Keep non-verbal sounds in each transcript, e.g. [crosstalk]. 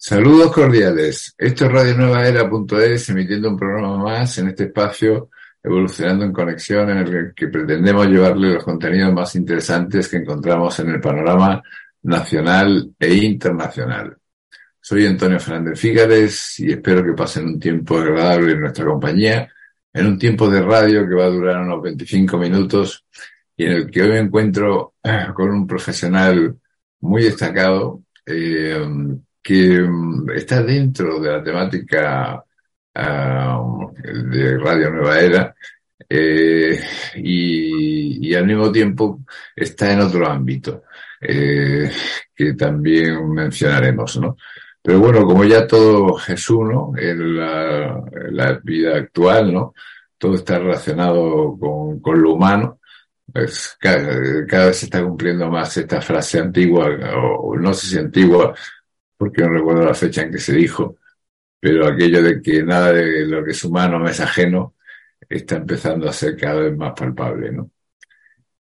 Saludos cordiales. Esto es Radio Nueva Era.es emitiendo un programa más en este espacio evolucionando en conexión en el que pretendemos llevarle los contenidos más interesantes que encontramos en el panorama nacional e internacional. Soy Antonio Fernández Fígares y espero que pasen un tiempo agradable en nuestra compañía, en un tiempo de radio que va a durar unos 25 minutos y en el que hoy me encuentro [clears throat] con un profesional muy destacado eh, que mm, está dentro de la temática uh, de Radio Nueva Era eh, y, al mismo tiempo está en otro ámbito eh, que también mencionaremos, ¿no? Pero bueno, como ya todo es uno en la, vida actual, ¿no? Todo está relacionado con, con lo humano. Pues cada, cada, vez se está cumpliendo más esta frase antigua, o no sé si antigua, porque no recuerdo la fecha en que se dijo, pero aquello de que nada de lo que es humano me es ajeno está empezando a ser cada vez más palpable, ¿no?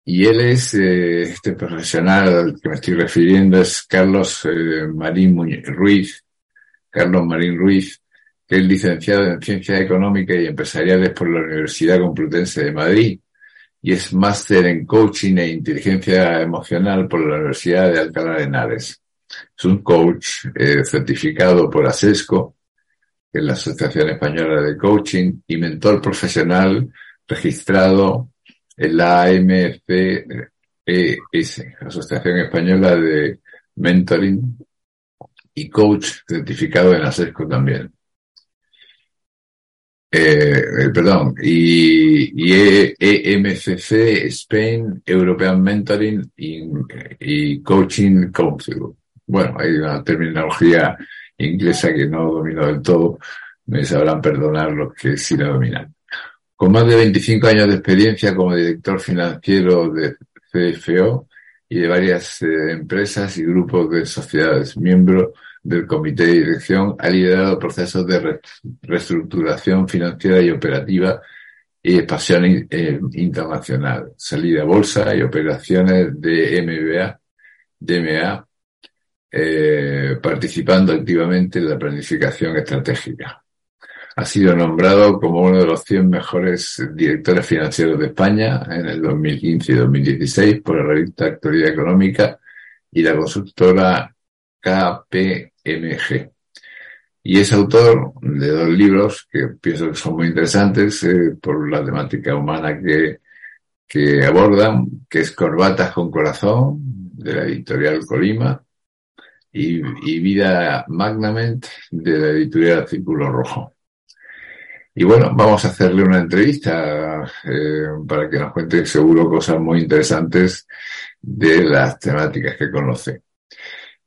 Y él es, eh, este profesional al que me estoy refiriendo es Carlos eh, Marín Ruiz, Carlos Marín Ruiz, que es licenciado en Ciencias Económicas y Empresariales por la Universidad Complutense de Madrid y es máster en Coaching e Inteligencia Emocional por la Universidad de Alcalá de Henares. Es un coach eh, certificado por ASESCO que es la Asociación Española de Coaching, y mentor profesional registrado en la AMCES, Asociación Española de Mentoring, y coach certificado en ASESCO también. Eh, eh perdón, y, y EMCC, Spain, European Mentoring y Coaching Council. Bueno, hay una terminología inglesa que no domino del todo, me sabrán perdonar los que sí la dominan. Con más de 25 años de experiencia como director financiero de CFO y de varias eh, empresas y grupos de sociedades, miembro del comité de dirección, ha liderado procesos de reestructuración financiera y operativa y expansión eh, internacional, salida a bolsa y operaciones de MBA, DMA, eh, participando activamente en la planificación estratégica. Ha sido nombrado como uno de los 100 mejores directores financieros de España en el 2015 y 2016 por la revista Actualidad Económica y la consultora KPMG. Y es autor de dos libros que pienso que son muy interesantes eh, por la temática humana que, que abordan, que es Corbatas con Corazón, de la editorial Colima, y, y Vida Magnament de la editorial Círculo Rojo. Y bueno, vamos a hacerle una entrevista eh, para que nos cuente seguro cosas muy interesantes de las temáticas que conoce.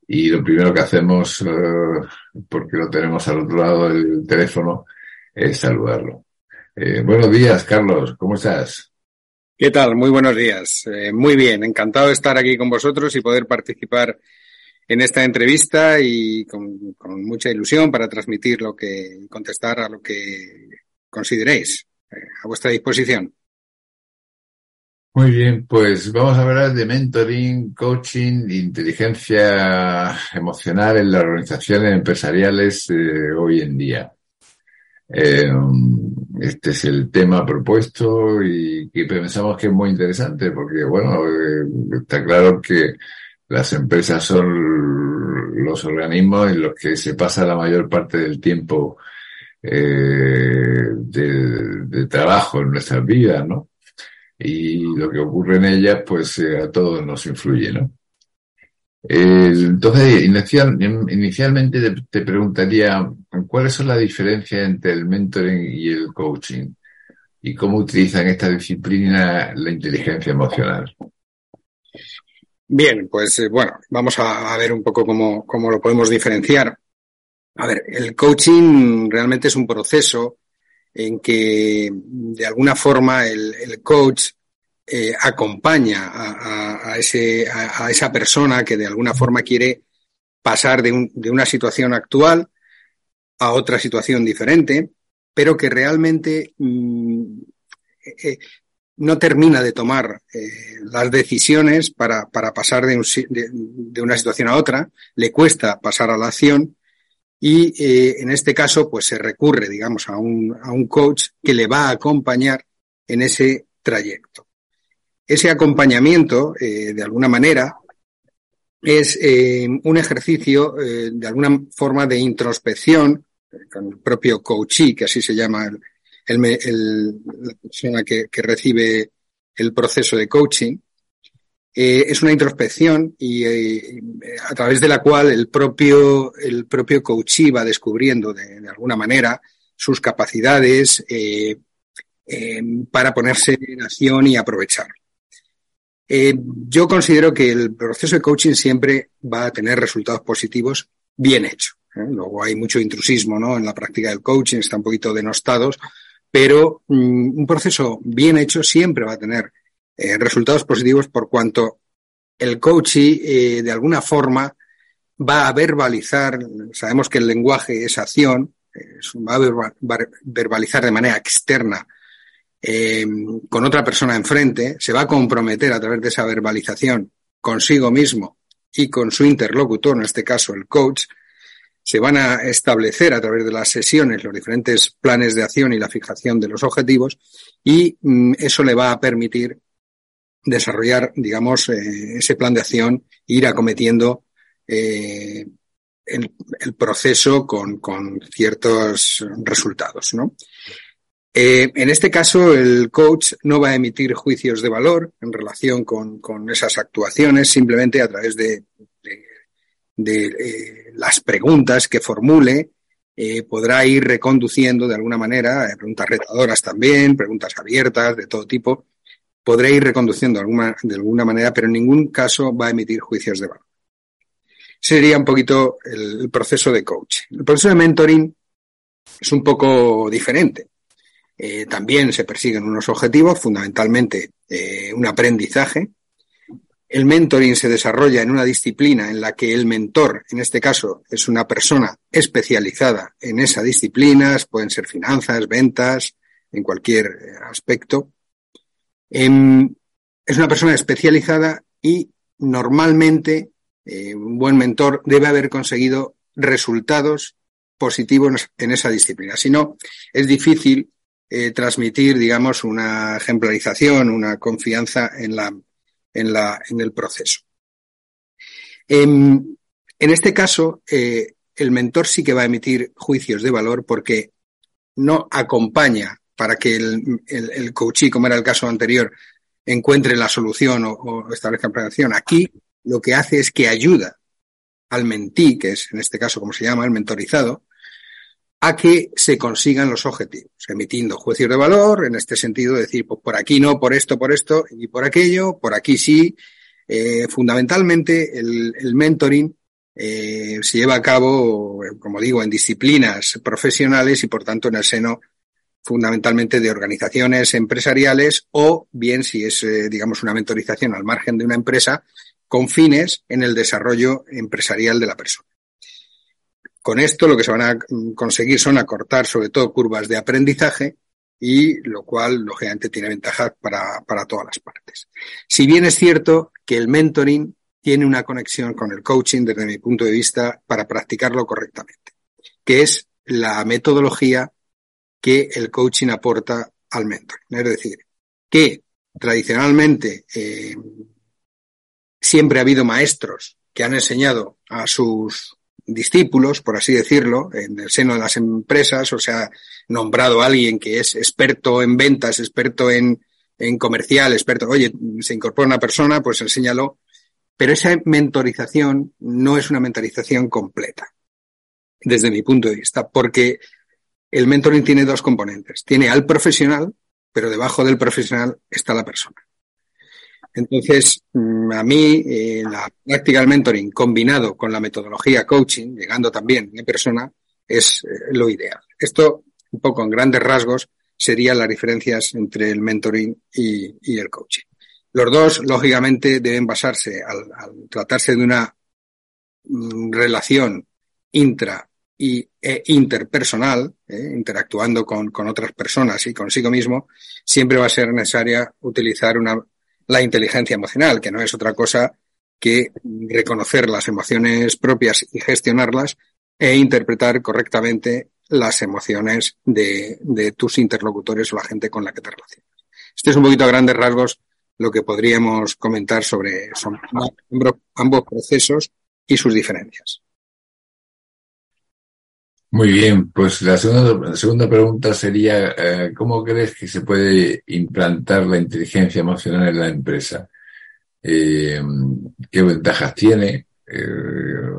Y lo primero que hacemos, eh, porque lo tenemos al otro lado del teléfono, es saludarlo. Eh, buenos días, Carlos, ¿cómo estás? ¿Qué tal? Muy buenos días. Muy bien, encantado de estar aquí con vosotros y poder participar en esta entrevista y con, mucha ilusión para transmitir lo que, contestar a lo que consideréis. Eh, a vuestra disposición. Muy bien, pues vamos a hablar de mentoring, coaching, inteligencia emocional en las organizaciones empresariales eh, hoy en día. Eh, este es el tema propuesto y pensamos que es muy interesante porque, bueno, está claro que las empresas son los organismos en los que se pasa la mayor parte del tiempo eh, de, trabajo en nuestras vidas, ¿no? Y lo que ocurre en ellas, pues eh, a todos nos influye, ¿no? entonces, inicial, inicialmente te, te, preguntaría, ¿cuáles son las diferencias entre el mentoring y el coaching? ¿Y cómo utilizan esta disciplina la inteligencia emocional? Bien, pues eh, bueno, vamos a, ver un poco cómo, cómo lo podemos diferenciar. A ver, el coaching realmente es un proceso en que de alguna forma el, coach eh, acompaña a, a, ese, a, esa persona que de alguna forma quiere pasar de, un, de una situación actual a otra situación diferente, pero que realmente mm, eh, no termina de tomar eh, las decisiones para, para pasar de, un, de, de, una situación a otra, le cuesta pasar a la acción y eh, en este caso pues se recurre, digamos, a un, a un coach que le va a acompañar en ese trayecto. Ese acompañamiento, eh, de alguna manera, es un ejercicio de alguna forma de introspección con el propio coachee, que así se llama el, el, la persona que, que, recibe el proceso de coaching, eh, es una introspección y eh, a través de la cual el propio, el propio coachee va descubriendo de, de alguna manera sus capacidades eh, para ponerse en acción y aprovechar. yo considero que el proceso de coaching siempre va a tener resultados positivos bien hecho. Luego hay mucho intrusismo ¿no? en la práctica del coaching, está un poquito denostados, pero mm, un proceso bien hecho siempre va a tener eh, resultados positivos por cuanto el coaching eh, de alguna forma va a verbalizar, sabemos que el lenguaje es acción, va a verbalizar de manera externa eh, con otra persona enfrente, se va a comprometer a través de esa verbalización consigo mismo y con su interlocutor, en este caso el coach, se van a establecer a través de las sesiones los diferentes planes de acción y la fijación de los objetivos y mm, eso le va a permitir desarrollar, digamos, eh, ese plan de acción e ir acometiendo eh, el, proceso con, con, ciertos resultados, ¿no? Eh, en este caso, el coach no va a emitir juicios de valor en relación con, con esas actuaciones, simplemente a través de, de eh, las preguntas que formule, eh, podrá ir reconduciendo de alguna manera, eh, preguntas retadoras también, preguntas abiertas de todo tipo, podrá ir reconduciendo de alguna, de alguna manera, pero en ningún caso va a emitir juicios de valor. Sería un poquito el, proceso de coaching. El proceso de mentoring es un poco diferente. También se persiguen unos objetivos, fundamentalmente un aprendizaje, el mentoring se desarrolla en una disciplina en la que el mentor, en este caso, es una persona especializada en esa disciplina, pueden ser finanzas, ventas, en cualquier eh, aspecto. Eh, es una persona especializada y normalmente eh, un buen mentor debe haber conseguido resultados positivos en esa disciplina. Si no, es difícil eh, transmitir, digamos, una ejemplarización, una confianza en la, en, la, en el proceso. En, en este caso, eh, el mentor sí que va a emitir juicios de valor porque no acompaña para que el, el, coachee, como era el caso anterior, encuentre la solución o, o establezca acción. Aquí lo que hace es que ayuda al mentí, que es en este caso como se llama, el mentorizado, a que se consigan los objetivos, emitiendo juicios de valor, en este sentido, decir, pues por aquí no, por esto, por esto y por aquello, por aquí sí. Eh, fundamentalmente, el, mentoring eh, se lleva a cabo, como digo, en disciplinas profesionales y, por tanto, en el seno fundamentalmente de organizaciones empresariales o bien si es, eh, digamos, una mentorización al margen de una empresa con fines en el desarrollo empresarial de la persona. Con esto lo que se van a conseguir son acortar sobre todo curvas de aprendizaje y lo cual lógicamente tiene ventajas para, para todas las partes. Si bien es cierto que el mentoring tiene una conexión con el coaching desde mi punto de vista para practicarlo correctamente, que es la metodología que el coaching aporta al mentoring. Es decir, que tradicionalmente eh, siempre ha habido maestros que han enseñado a sus discípulos, por así decirlo, en el seno de las empresas, o sea, nombrado a alguien que es experto en ventas, experto en, en comercial, experto, oye, se incorpora una persona, pues enséñalo. Pero esa mentorización no es una mentorización completa, desde mi punto de vista, porque el mentoring tiene dos componentes. Tiene al profesional, pero debajo del profesional está la persona. Entonces, mm, a mí, eh, la práctica del mentoring combinado con la metodología coaching, llegando también en persona, es eh, lo ideal. Esto, un poco en grandes rasgos, serían las diferencias entre el mentoring y, el coaching. Los dos, lógicamente, deben basarse al, tratarse de una mm, relación intra y e interpersonal, eh, interactuando con, con, otras personas y consigo mismo, siempre va a ser necesaria utilizar una la inteligencia emocional, que no es otra cosa que reconocer las emociones propias y gestionarlas e interpretar correctamente las emociones de, de tus interlocutores o la gente con la que te relacionas. Este es un poquito a grandes rasgos lo que podríamos comentar sobre, ambos procesos y sus diferencias. Muy bien, pues la segunda, segunda pregunta sería, eh, ¿cómo crees que se puede implantar la inteligencia emocional en la empresa? Eh, ¿Qué ventajas tiene eh,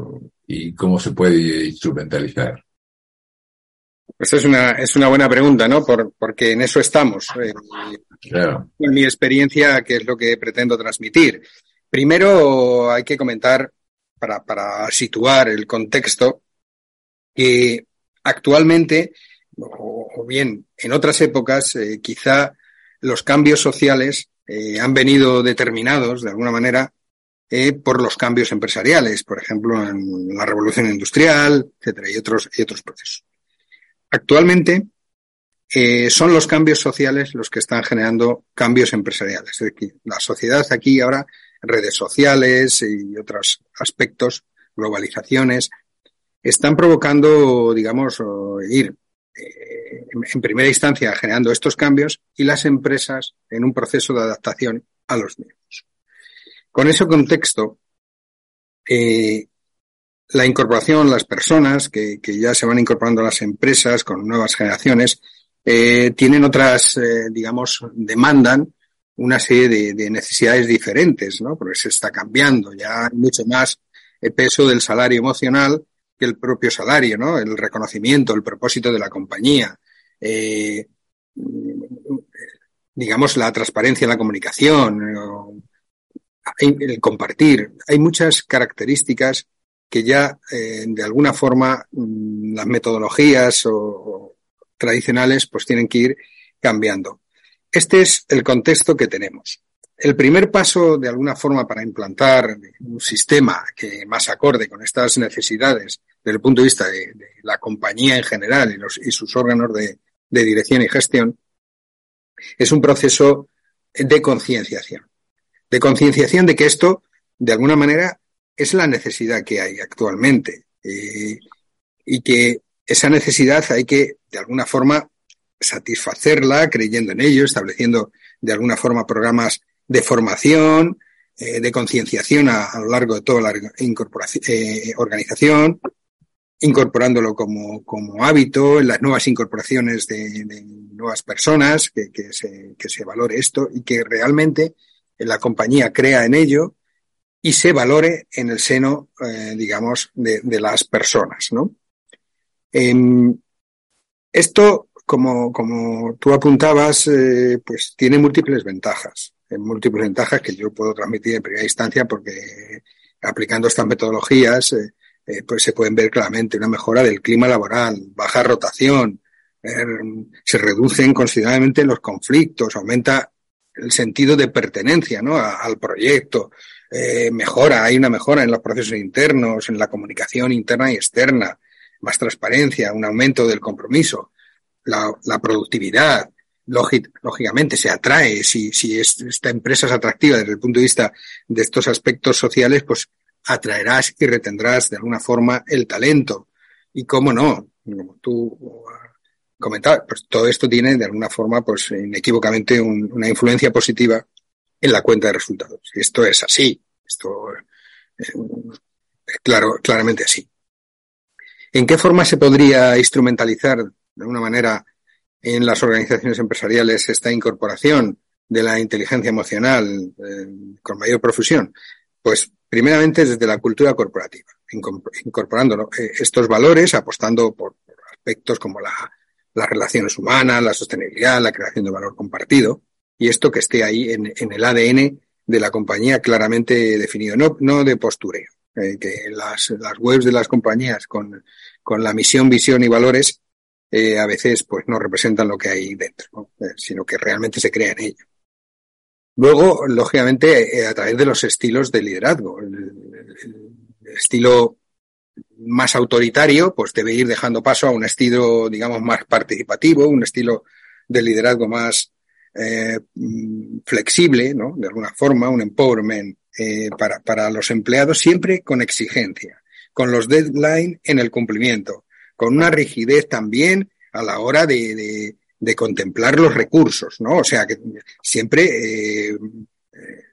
y cómo se puede instrumentalizar? Pues es una, es una buena pregunta, ¿no? Por, porque en eso estamos. claro. En mi experiencia, que es lo que pretendo transmitir. Primero hay que comentar, para, para situar el contexto, que actualmente, o, bien en otras épocas, eh, quizá los cambios sociales eh, han venido determinados de alguna manera eh, por los cambios empresariales, por ejemplo, en la revolución industrial, etcétera, y otros, y otros procesos. Actualmente, son los cambios sociales los que están generando cambios empresariales. Es decir, la sociedad aquí ahora, redes sociales y otros aspectos, globalizaciones, están provocando, digamos, ir eh, en primera instancia generando estos cambios y las empresas en un proceso de adaptación a los mismos. Con ese contexto, eh, la incorporación, las personas que, ya se van incorporando a las empresas con nuevas generaciones, eh, tienen otras, digamos, demandan una serie de, de, necesidades diferentes, ¿no? Porque se está cambiando, ya mucho más peso del salario emocional que el propio salario, ¿no? El reconocimiento, el propósito de la compañía, eh, digamos, la transparencia en la comunicación, el compartir. Hay muchas características que ya, eh, de alguna forma, mm, las metodologías o, tradicionales, pues tienen que ir cambiando. Este es el contexto que tenemos. El primer paso, de alguna forma, para implantar un sistema que más acorde con estas necesidades desde el punto de vista de, la compañía en general y, sus órganos de, de dirección y gestión, es un proceso de concienciación. De concienciación de que esto, de alguna manera, es la necesidad que hay actualmente. Eh, y que esa necesidad hay que, de alguna forma, satisfacerla creyendo en ello, estableciendo de alguna forma programas de formación, eh, de concienciación a, lo largo de toda la eh, organización, incorporándolo como, como hábito en las nuevas incorporaciones de, de nuevas personas, que, que, se, que se valore esto y que realmente la compañía crea en ello y se valore en el seno, eh, digamos, de, de, las personas, ¿no? Eh, esto, como, como tú apuntabas, eh, pues tiene múltiples ventajas, múltiples ventajas que yo puedo transmitir en primera instancia porque aplicando estas metodologías, eh, eh, pues se pueden ver claramente una mejora del clima laboral, baja rotación, eh, se reducen considerablemente los conflictos, aumenta el sentido de pertenencia ¿no? al proyecto, mejora, hay una mejora en los procesos internos, en la comunicación interna y externa, más transparencia, un aumento del compromiso, la productividad, lógicamente se atrae, si, si esta empresa es atractiva desde el punto de vista de estos aspectos sociales, pues atraerás y retendrás de alguna forma el talento. Y cómo no, como tú comentabas, pues todo esto tiene de alguna forma, pues inequívocamente una influencia positiva en la cuenta de resultados. Esto es así, esto es eh, claro, claramente así. ¿En qué forma se podría instrumentalizar de alguna manera en las organizaciones empresariales esta incorporación de la inteligencia emocional eh, con mayor profusión? Pues primeramente desde la cultura corporativa, incorporando eh, estos valores, apostando por, aspectos como la, las relaciones humanas, la sostenibilidad, la creación de valor compartido, y esto que esté ahí en, el ADN de la compañía claramente definido, no, no de postureo. Eh, que las, las webs de las compañías con, con la misión, visión y valores eh, a veces pues no representan lo que hay dentro, eh, sino que realmente se crea en ello. Luego, lógicamente, eh, a través de los estilos de liderazgo. El, estilo más autoritario, pues debe ir dejando paso a un estilo, digamos, más participativo, un estilo de liderazgo más flexible, ¿no? De alguna forma, un empowerment para, para los empleados, siempre con exigencia, con los deadlines en el cumplimiento, con una rigidez también a la hora de, de, de contemplar los recursos, ¿no? O sea, que siempre, eh,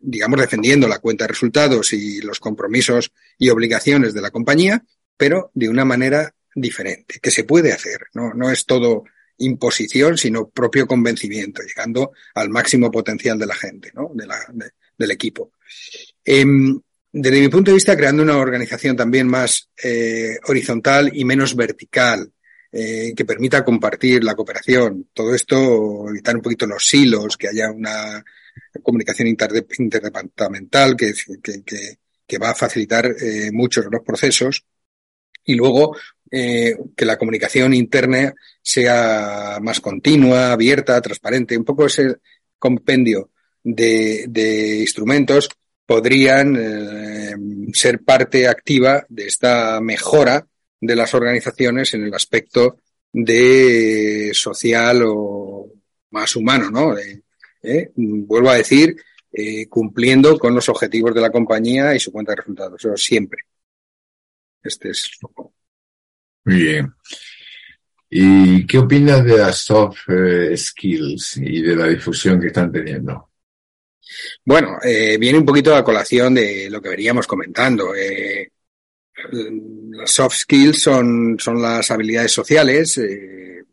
digamos, defendiendo la cuenta de resultados y los compromisos y obligaciones de la compañía, pero de una manera diferente, que se puede hacer, ¿no? No es todo imposición, sino propio convencimiento, llegando al máximo potencial de la gente, ¿no? De la, de, del equipo. Eh, desde mi punto de vista, creando una organización también más eh, horizontal y menos vertical, eh, que permita compartir la cooperación. Todo esto, evitar un poquito los silos, que haya una comunicación inter interdepartamental que, que, que, va a facilitar eh, muchos los procesos. Y luego, eh, que la comunicación interna sea más continua, abierta, transparente, un poco ese compendio de, de instrumentos podrían eh, ser parte activa de esta mejora de las organizaciones en el aspecto de social o más humano, ¿no? Eh, vuelvo a decir, eh, cumpliendo con los objetivos de la compañía y su cuenta de resultados, eso siempre. Este es. Muy bien. ¿Y qué opinas de las soft skills y de la difusión que están teniendo? Bueno, eh, viene un poquito a colación de lo que veníamos comentando. Eh, las soft skills son, son las habilidades sociales, eh,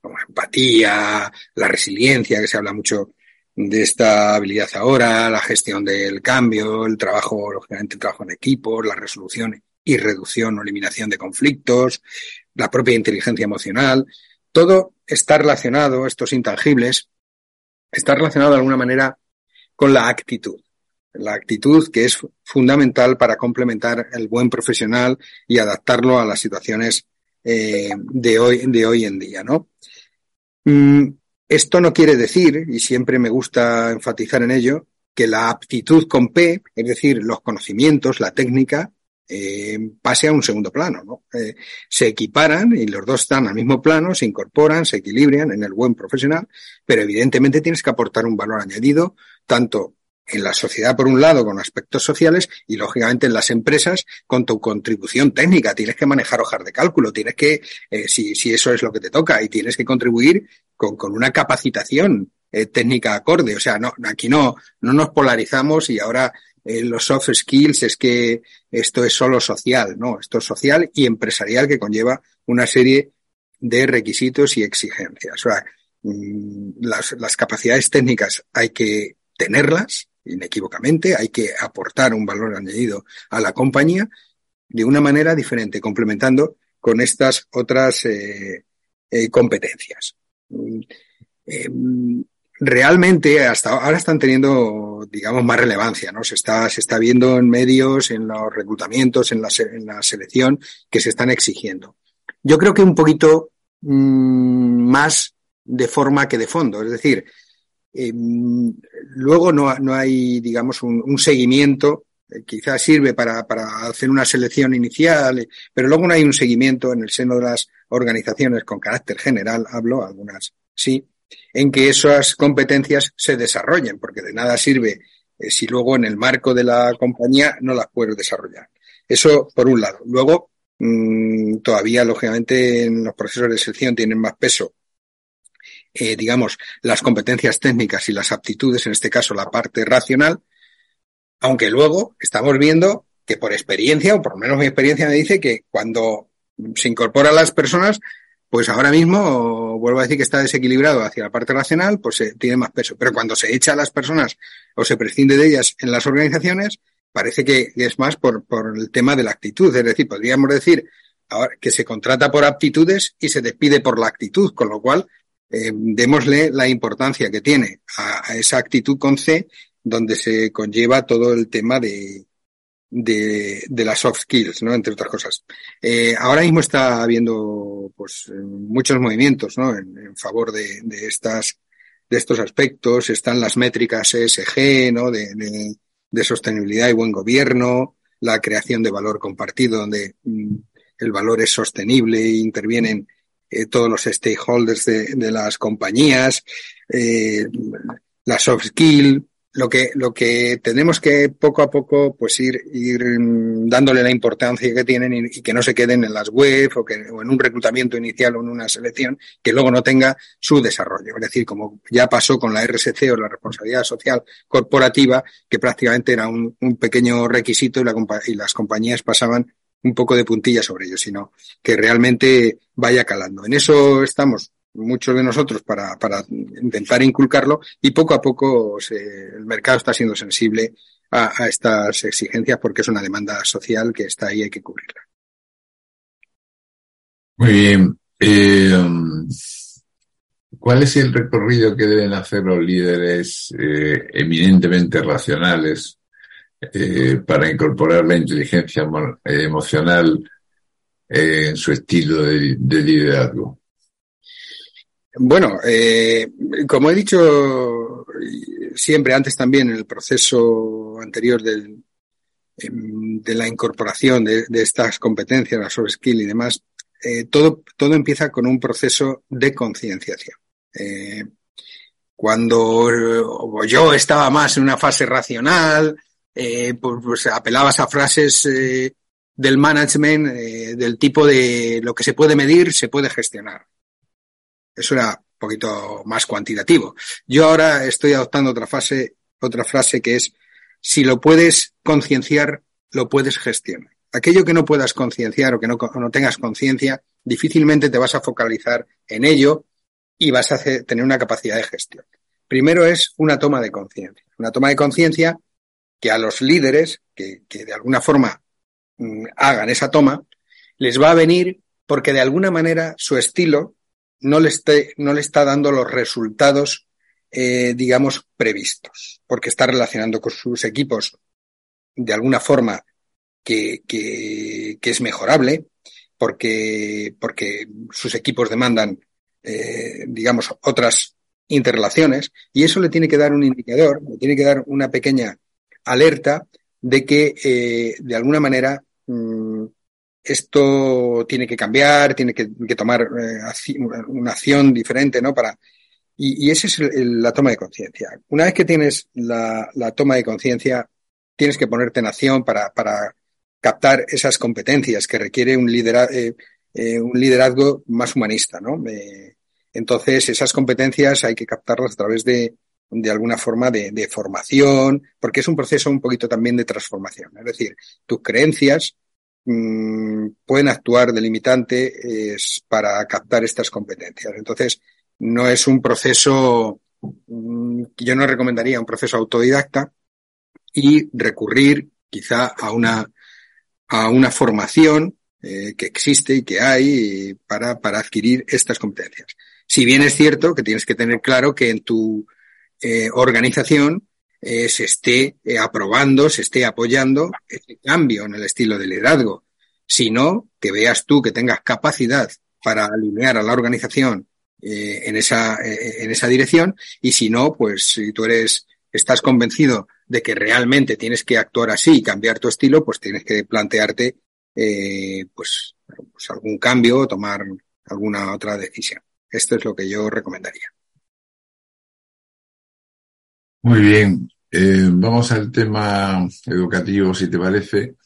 como empatía, la resiliencia, que se habla mucho de esta habilidad ahora, la gestión del cambio, el trabajo, lógicamente, el trabajo en equipo, la resolución y reducción o eliminación de conflictos, la propia inteligencia emocional. Todo está relacionado, estos intangibles, está relacionado de alguna manera con la actitud. La actitud que es fundamental para complementar el buen profesional y adaptarlo a las situaciones eh, de, hoy, de hoy en día, ¿no? Mm, esto no quiere decir, y siempre me gusta enfatizar en ello, que la aptitud con P, es decir, los conocimientos, la técnica, eh, pase a un segundo plano. ¿no? Eh, se equiparan y los dos están al mismo plano, se incorporan, se equilibran en el buen profesional, pero evidentemente tienes que aportar un valor añadido tanto en la sociedad por un lado con aspectos sociales y lógicamente en las empresas con tu contribución técnica. Tienes que manejar hojas de cálculo, tienes que, eh, si, si eso es lo que te toca, y tienes que contribuir con, con una capacitación eh, técnica acorde. O sea, no, aquí no, no nos polarizamos y ahora eh, los soft skills es que esto es solo social, no, esto es social y empresarial que conlleva una serie de requisitos y exigencias. O sea, mmm, las, capacidades técnicas hay que tenerlas inequívocamente, hay que aportar un valor añadido a la compañía de una manera diferente, complementando con estas otras eh, eh, competencias. Eh, realmente hasta ahora están teniendo, digamos, más relevancia, ¿no? Se está, se está viendo en medios, en los reclutamientos, en la, en la selección que se están exigiendo. Yo creo que un poquito mmm, más de forma que de fondo, es decir, eh, luego no, no, hay, digamos, un, un seguimiento. Eh, quizás sirve para, para, hacer una selección inicial, eh, pero luego no hay un seguimiento en el seno de las organizaciones con carácter general, hablo, algunas sí, en que esas competencias se desarrollen, porque de nada sirve eh, si luego en el marco de la compañía no las puedes desarrollar. Eso por un lado. Luego, mmm, todavía, lógicamente, en los procesos de selección tienen más peso eh, digamos, las competencias técnicas y las aptitudes, en este caso la parte racional, aunque luego estamos viendo que por experiencia, o por lo menos mi experiencia me dice que cuando se incorporan las personas, pues ahora mismo, vuelvo a decir que está desequilibrado hacia la parte racional, pues eh, tiene más peso. Pero cuando se echa a las personas o se prescinde de ellas en las organizaciones, parece que es más por, por el tema de la actitud. Es decir, podríamos decir ahora que se contrata por aptitudes y se despide por la actitud, con lo cual eh, démosle la importancia que tiene a, a, esa actitud con C donde se conlleva todo el tema de, de, de las soft skills, ¿no? Entre otras cosas. Eh, ahora mismo está habiendo, pues, muchos movimientos, ¿no? En, favor de, de, estas, de estos aspectos. Están las métricas ESG, ¿no? De, de, de, sostenibilidad y buen gobierno, la creación de valor compartido, donde mm, el valor es sostenible e intervienen eh, todos los stakeholders de, de las compañías, eh, la soft skill, lo que, lo que tenemos que poco a poco pues ir, ir dándole la importancia que tienen y, y que no se queden en las web o, que, o en un reclutamiento inicial o en una selección que luego no tenga su desarrollo. Es decir, como ya pasó con la RSC o la responsabilidad social corporativa, que prácticamente era un, un pequeño requisito y, la, y las compañías pasaban un poco de puntilla sobre ello, sino que realmente vaya calando. En eso estamos muchos de nosotros para, para intentar inculcarlo y poco a poco el mercado está siendo sensible a, estas exigencias porque es una demanda social que está ahí y hay que cubrirla. Muy bien. Eh, ¿Cuál es el recorrido que deben hacer los líderes eh, eminentemente racionales eh, para incorporar la inteligencia emocional en su estilo de liderazgo? Bueno, eh, como he dicho siempre antes también en el proceso anterior del, de la incorporación de, de, estas competencias, la soft skill y demás, eh, todo, todo empieza con un proceso de concienciación. Eh, cuando yo estaba más en una fase racional, eh, pues, pues, apelabas a frases eh, del management eh, del tipo de lo que se puede medir se puede gestionar. Eso era un poquito más cuantitativo. Yo ahora estoy adoptando otra fase, otra frase que es si lo puedes concienciar, lo puedes gestionar. Aquello que no puedas concienciar o que no, no tengas conciencia, difícilmente te vas a focalizar en ello y vas a hacer, tener una capacidad de gestión. Primero es una toma de conciencia. Una toma de conciencia que a los líderes que, que de alguna forma mmm, hagan esa toma, les va a venir porque de alguna manera su estilo no le, esté, no le está dando los resultados, eh, digamos, previstos, porque está relacionando con sus equipos de alguna forma que, que, que es mejorable, porque, porque sus equipos demandan, eh, digamos, otras interrelaciones, y eso le tiene que dar un indicador, le tiene que dar una pequeña alerta de que, eh, de alguna manera, mmm, esto tiene que cambiar, tiene que, tomar eh, una acción diferente, ¿no? Para, y, esa es el, la toma de conciencia. Una vez que tienes la, toma de conciencia, tienes que ponerte en acción para, para captar esas competencias que requiere un, lidera, eh, eh, un liderazgo más humanista, ¿no? Eh, entonces, esas competencias hay que captarlas a través de, de alguna forma de, formación, porque es un proceso un poquito también de transformación. Es decir, tus creencias, mmm, pueden actuar de limitante es para captar estas competencias. Entonces, no es un proceso, mmm, yo no recomendaría un proceso autodidacta y recurrir quizá a una, a una formación eh, que existe y que hay para, para adquirir estas competencias. Si bien es cierto que tienes que tener claro que en tu eh, organización eh, se esté eh, aprobando, se esté apoyando ese cambio en el estilo de liderazgo, sino que veas tú que tengas capacidad para alinear a la organización eh, en, esa, eh, en esa dirección y si no, pues si tú eres, estás convencido de que realmente tienes que actuar así y cambiar tu estilo, pues tienes que plantearte eh, pues, pues algún cambio o tomar alguna otra decisión. Esto es lo que yo recomendaría. Muy bien, eh, vamos al tema educativo, si te parece,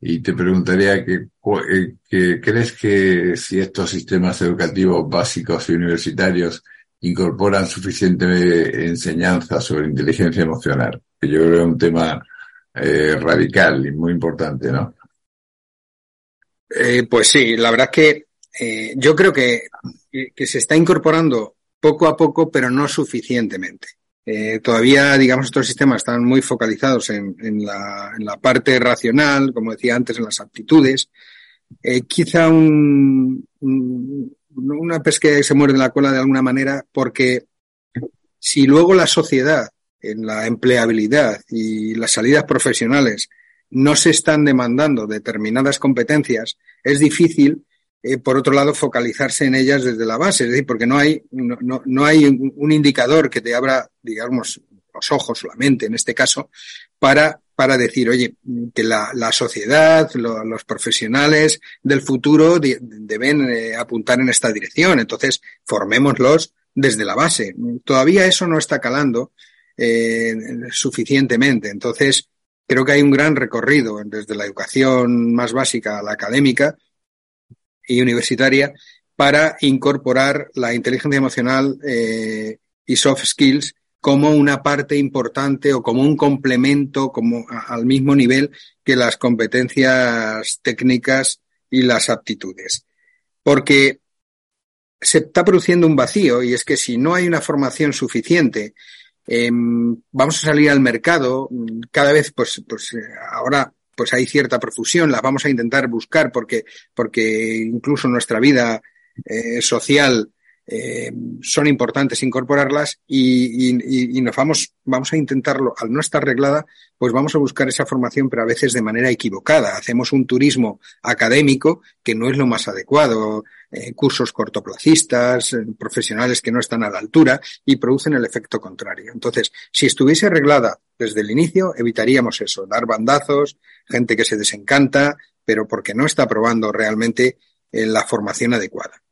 y te preguntaría que, eh, crees que si estos sistemas educativos básicos y universitarios incorporan suficiente enseñanza sobre inteligencia emocional, que yo creo que es un tema eh, radical y muy importante, ¿no? Eh, pues sí, la verdad es que yo creo que se está incorporando poco a poco, pero no suficientemente. Eh, todavía, digamos, estos sistemas están muy focalizados en, en, la, en, la, parte racional, como decía antes, en las aptitudes. Eh, quizá un, un, una pesca que se muerde la cola de alguna manera, porque si luego la sociedad en la empleabilidad y las salidas profesionales no se están demandando determinadas competencias, es difícil, eh, por otro lado, focalizarse en ellas desde la base, es decir, porque no hay, no, no, no hay un indicador que te abra, digamos, los ojos, la mente en este caso, para, para decir, oye, que la, la sociedad, lo, los profesionales del futuro de, deben eh, apuntar en esta dirección. Entonces, formémoslos desde la base. Todavía eso no está calando eh, suficientemente. Entonces, creo que hay un gran recorrido desde la educación más básica a la académica y universitaria para incorporar la inteligencia emocional eh, y soft skills como una parte importante o como un complemento, como al mismo nivel que las competencias técnicas y las aptitudes. Porque se está produciendo un vacío y es que si no hay una formación suficiente, eh, vamos a salir al mercado, cada vez, pues, pues ahora pues hay cierta profusión, la vamos a intentar buscar porque, porque incluso nuestra vida eh, social eh, son importantes incorporarlas y, y, y, nos vamos, vamos a intentarlo, al no estar arreglada, pues vamos a buscar esa formación, pero a veces de manera equivocada. Hacemos un turismo académico que no es lo más adecuado, eh, cursos cortoplacistas, eh, profesionales que no están a la altura y producen el efecto contrario. Entonces, si estuviese arreglada desde el inicio, evitaríamos eso, dar bandazos, gente que se desencanta, pero porque no está probando realmente eh, la formación adecuada.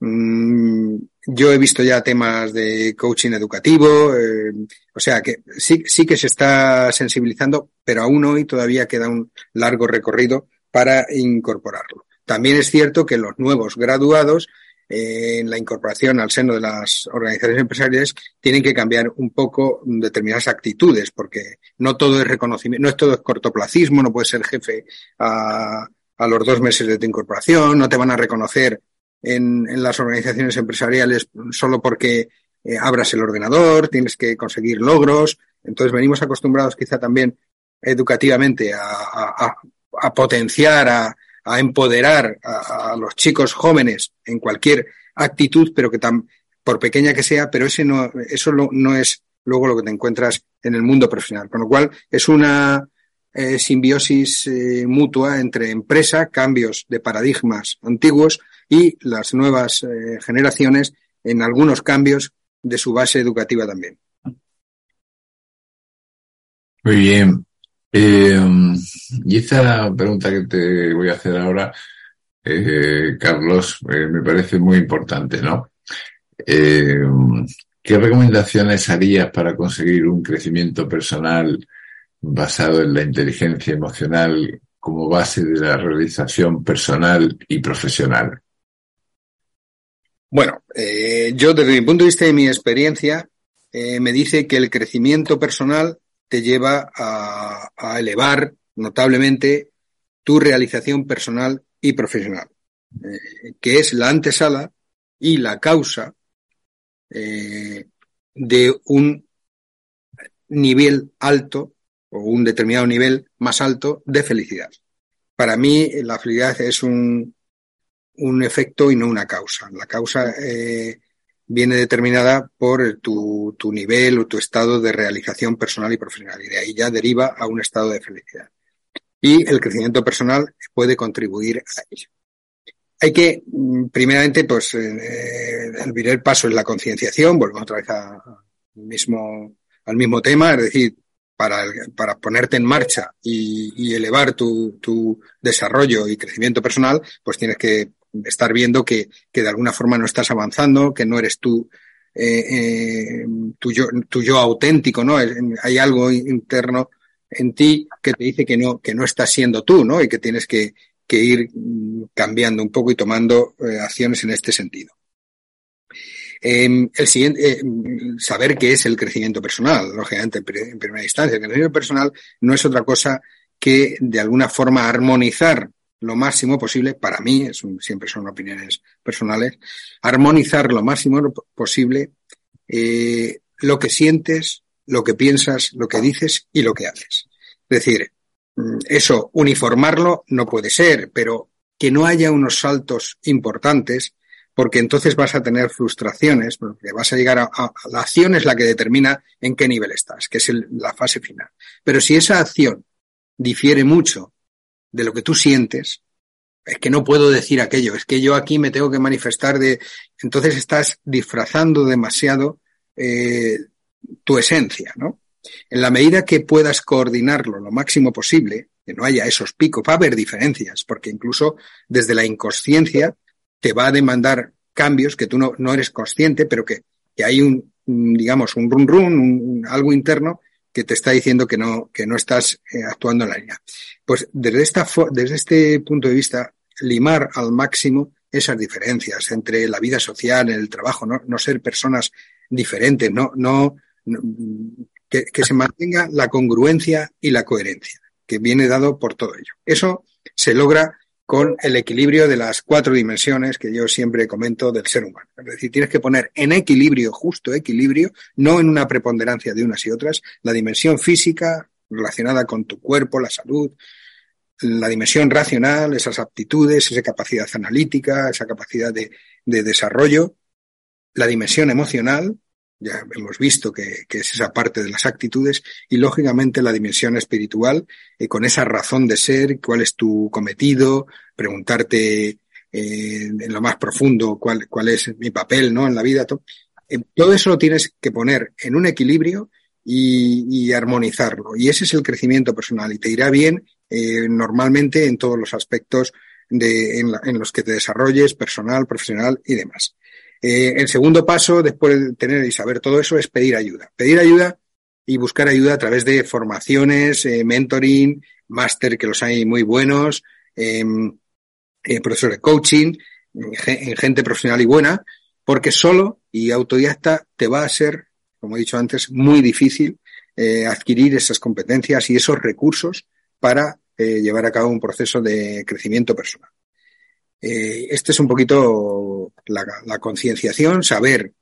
Mm, yo he visto ya temas de coaching educativo, eh, o sea que sí, sí que se está sensibilizando, pero aún hoy todavía queda un largo recorrido para incorporarlo. También es cierto que los nuevos graduados eh, en la incorporación al seno de las organizaciones empresariales tienen que cambiar un poco determinadas actitudes, porque no todo es reconocimiento, no es todo es cortoplacismo, no puedes ser jefe a, a los dos meses de tu incorporación, no te van a reconocer en, en las organizaciones empresariales solo porque eh, abras el ordenador, tienes que conseguir logros. Entonces venimos acostumbrados quizá también educativamente a, a, potenciar, a, a empoderar a, los chicos jóvenes en cualquier actitud, pero que tan, por pequeña que sea, pero ese no, eso no, no es luego lo que te encuentras en el mundo profesional. Con lo cual es una eh, simbiosis eh, mutua entre empresa, cambios de paradigmas antiguos y las nuevas eh, generaciones en algunos cambios de su base educativa también. Muy bien. Eh, y esta pregunta que te voy a hacer ahora, eh, Carlos, eh, me parece muy importante, ¿no? Eh, ¿Qué recomendaciones harías para conseguir un crecimiento personal basado en la inteligencia emocional como base de la realización personal y profesional? Bueno, eh, yo desde mi punto de vista y mi experiencia, eh, me dice que el crecimiento personal te lleva a, elevar notablemente tu realización personal y profesional, eh, que es la antesala y la causa eh, de un nivel alto o un determinado nivel más alto de felicidad. Para mí la felicidad es un, un efecto y no una causa. La causa eh, viene determinada por tu, tu, nivel o tu estado de realización personal y profesional y de ahí ya deriva a un estado de felicidad. Y el crecimiento personal puede contribuir a ello. Hay que, mm, primeramente, pues, eh, el primer paso es la concienciación, volvemos otra vez a, a mismo, al mismo tema, es decir, para, para ponerte en marcha y, y elevar tu, tu, desarrollo y crecimiento personal, pues tienes que estar viendo que, que de alguna forma no estás avanzando, que no eres tú, eh, eh, tu, yo, tu yo auténtico, ¿no? Hay algo interno en ti que te dice que no, que no estás siendo tú, ¿no? Y que tienes que, que ir cambiando un poco y tomando eh, acciones en este sentido. Eh, el siguiente, eh, saber qué es el crecimiento personal, lógicamente, en primera instancia. El crecimiento personal no es otra cosa que, de alguna forma, armonizar lo máximo posible, para mí, es siempre son opiniones personales, armonizar lo máximo posible eh, lo que sientes, lo que piensas, lo que dices y lo que haces. Es decir, mm, eso, uniformarlo no puede ser, pero que no haya unos saltos importantes porque entonces vas a tener frustraciones, porque vas a llegar a, la acción es la que determina en qué nivel estás, que es la fase final. Pero si esa acción difiere mucho de lo que tú sientes, es que no puedo decir aquello, es que yo aquí me tengo que manifestar de, entonces estás disfrazando demasiado eh, tu esencia, ¿no? En la medida que puedas coordinarlo lo máximo posible, que no haya esos picos, va a haber diferencias, porque incluso desde la inconsciencia te va a demandar cambios que tú no, no eres consciente, pero que, que hay un, digamos, un run run, un, algo interno que te está diciendo que no, que no estás eh, actuando en la línea. Pues desde esta, desde este punto de vista, limar al máximo esas diferencias entre la vida social, el trabajo, no, no ser personas diferentes, no, no, que, que, se mantenga la congruencia y la coherencia, que viene dado por todo ello. Eso se logra con el equilibrio de las cuatro dimensiones que yo siempre comento del ser humano. Es decir, tienes que poner en equilibrio, justo equilibrio, no en una preponderancia de unas y otras, la dimensión física relacionada con tu cuerpo, la salud, la dimensión racional, esas aptitudes, esa capacidad analítica, esa capacidad de, de desarrollo, la dimensión emocional, ya hemos visto que, que, es esa parte de las actitudes, y lógicamente la dimensión espiritual, eh, con esa razón de ser, cuál es tu cometido, preguntarte eh, en lo más profundo cuál, cuál es mi papel ¿no? en la vida. Todo, eh, todo eso lo tienes que poner en un equilibrio y, y, armonizarlo. Y ese es el crecimiento personal y te irá bien eh, normalmente en todos los aspectos de, en, la, en los que te desarrolles, personal, profesional y demás. Eh, el segundo paso, después de tener y saber todo eso, es pedir ayuda. Pedir ayuda y buscar ayuda a través de formaciones, eh, mentoring, máster, que los hay muy buenos, eh, profesores de coaching, en gente profesional y buena, porque solo y autodidacta te va a ser, como he dicho antes, muy difícil adquirir esas competencias y esos recursos para llevar a cabo un proceso de crecimiento personal. Este es un poquito la, concienciación, saber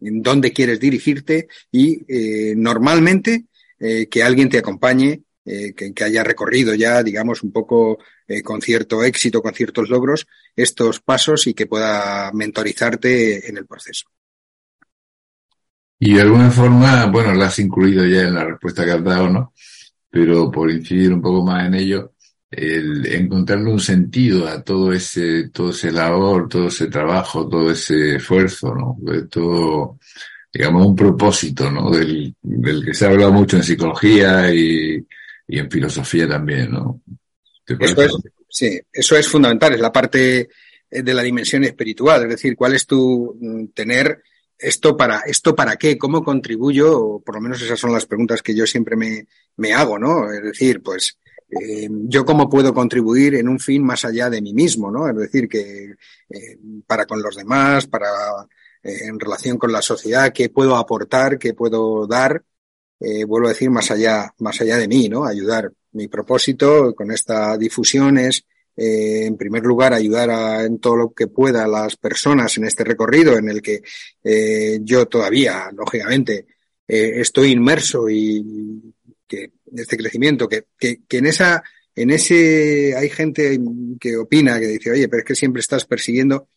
en dónde quieres dirigirte y eh, normalmente eh, que alguien te acompañe, eh, que, que, haya recorrido ya, digamos, un poco con cierto éxito, con ciertos logros, estos pasos y que pueda mentorizarte en el proceso. Y de alguna forma, bueno, la has incluido ya en la respuesta que has dado, ¿no? Pero por incidir un poco más en ello, el encontrarle un sentido a todo ese, todo ese labor, todo ese trabajo, todo ese esfuerzo, ¿no? Todo, digamos, un propósito, ¿no? Del, del que se ha hablado mucho en psicología y, y en filosofía también, ¿no? Eso es, sí, eso es fundamental, es la parte de la dimensión espiritual, es decir, cuál es tu mm, tener esto para, esto para qué, cómo contribuyo, o por lo menos esas son las preguntas que yo siempre me, me hago, ¿no? Es decir, pues, eh, yo cómo puedo contribuir en un fin más allá de mí mismo, ¿no? Es decir, que eh, para con los demás, para eh, en relación con la sociedad, qué puedo aportar, qué puedo dar, vuelvo a decir, más allá, más allá de mí, ¿no? Ayudar. Mi propósito con esta difusión es, en primer lugar, ayudar a, en todo lo que pueda a las personas en este recorrido en el que yo todavía, lógicamente, estoy inmerso y que este crecimiento, que, que, que en esa, en ese hay gente que opina, que dice, oye, pero es que siempre estás persiguiendo.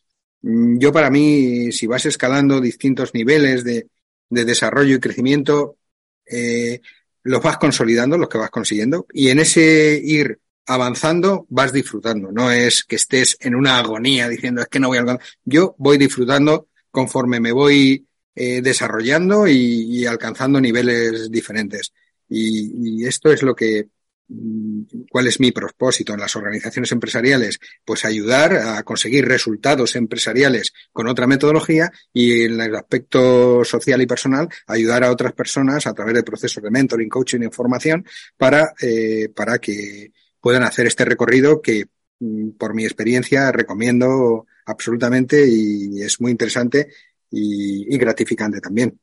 Mm, yo para mí, si vas escalando distintos niveles de, de desarrollo y crecimiento, eh, los vas consolidando, los que vas consiguiendo, y en ese ir avanzando vas disfrutando. No es que estés en una agonía diciendo es que no voy a alcanzar. Yo voy disfrutando conforme me voy eh, desarrollando y, y, alcanzando niveles diferentes. Y, y, esto es lo que, mm, ¿cuál es mi propósito en las organizaciones empresariales? Pues ayudar a conseguir resultados empresariales con otra metodología y en el aspecto social y personal, ayudar a otras personas a través de procesos de mentoring, coaching y formación para, eh, para que puedan hacer este recorrido que, mm, por mi experiencia, recomiendo absolutamente y es muy interesante y, gratificante también.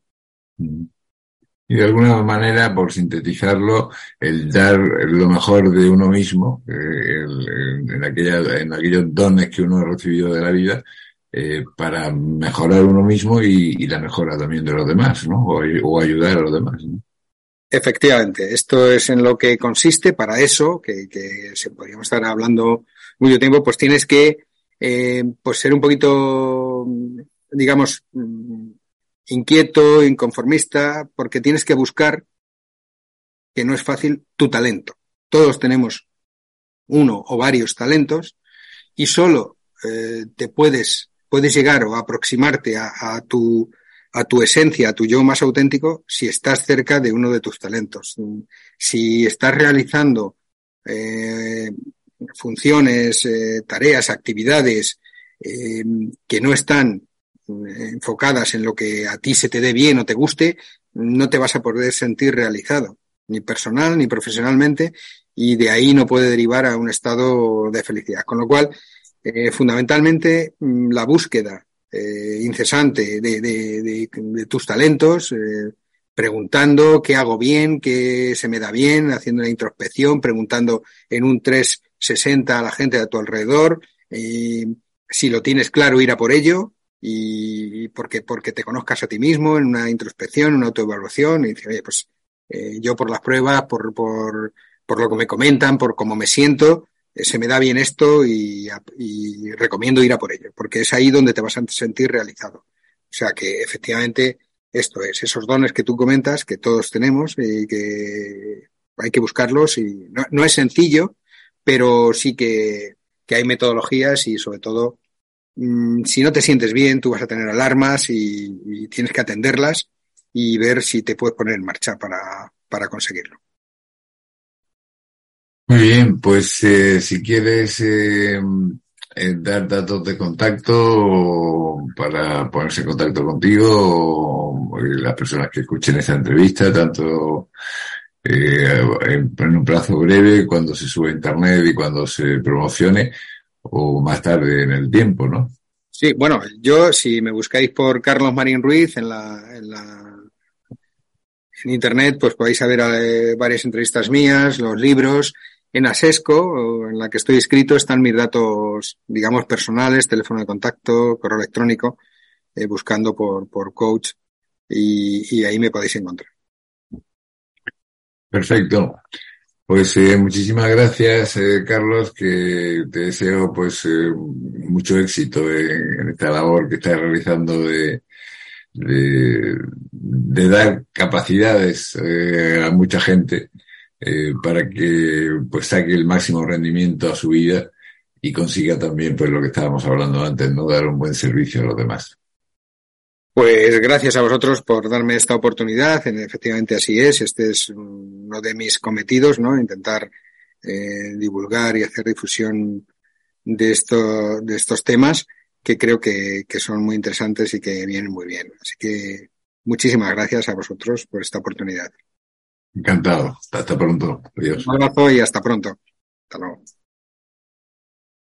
Mm y de alguna manera, por sintetizarlo, el dar lo mejor de uno mismo, eh, en, aquella, en aquellos dones que uno ha recibido de la vida, eh, para mejorar uno mismo y, la mejora también de los demás, ¿no? O, ayudar a los demás. Efectivamente, esto es en lo que consiste. Para eso, que, que se podríamos estar hablando mucho tiempo, pues tienes que eh, pues ser un poquito digamos, mm, inquieto, inconformista, porque tienes que buscar, que no es fácil, tu talento. Todos tenemos uno o varios talentos y solo eh, te puedes, puedes llegar o aproximarte a, tu, a tu esencia, a tu yo más auténtico, si estás cerca de uno de tus talentos. Si estás realizando eh, funciones, eh, tareas, actividades que no están enfocadas en lo que a ti se te dé bien o te guste, no te vas a poder sentir realizado, ni personal ni profesionalmente, y de ahí no puede derivar a un estado de felicidad. Con lo cual, eh, fundamentalmente, mm, la búsqueda eh, incesante de, tus talentos, eh, preguntando qué hago bien, qué se me da bien, haciendo una introspección, preguntando en un 360 a la gente de tu alrededor, si lo tienes claro, ir a por ello, y porque, porque te conozcas a ti mismo en una introspección, una autoevaluación, y dices, oye, pues eh, yo por las pruebas, por, por, por lo que me comentan, por cómo me siento, eh, se me da bien esto y, y, recomiendo ir a por ello, porque es ahí donde te vas a sentir realizado. O sea que efectivamente esto es, esos dones que tú comentas, que todos tenemos y que hay que buscarlos y no, no es sencillo, pero sí que, que hay metodologías y sobre todo Mm, si no te sientes bien, tú vas a tener alarmas y, tienes que atenderlas y ver si te puedes poner en marcha para, para conseguirlo. Muy bien, pues eh, si quieres eh, eh, dar datos de contacto para ponerse en contacto contigo o las personas que escuchen esta entrevista, tanto en, en un plazo breve, cuando se sube a internet y cuando se promocione, o más tarde en el tiempo, ¿no? Sí, bueno, yo si me buscáis por Carlos Marín Ruiz en la, en la en internet, pues podéis ver eh, varias entrevistas mías, los libros. En Asesco, en la que estoy escrito, están mis datos, digamos, personales, teléfono de contacto, correo electrónico, eh, buscando por, por coach y, y ahí me podéis encontrar. Perfecto. Pues eh, muchísimas gracias, eh, Carlos, que te deseo pues eh, mucho éxito en, en, esta labor que estás realizando de, de, de dar capacidades eh, a mucha gente eh, para que pues saque el máximo rendimiento a su vida y consiga también pues lo que estábamos hablando antes, no dar un buen servicio a los demás. Pues gracias a vosotros por darme esta oportunidad. Efectivamente así es. Este es uno de mis cometidos, ¿no? Intentar eh, divulgar y hacer difusión de esto, de estos temas que creo que, que son muy interesantes y que vienen muy bien. Así que muchísimas gracias a vosotros por esta oportunidad. Encantado. Hasta pronto. Adiós. Un abrazo y hasta pronto. Hasta luego.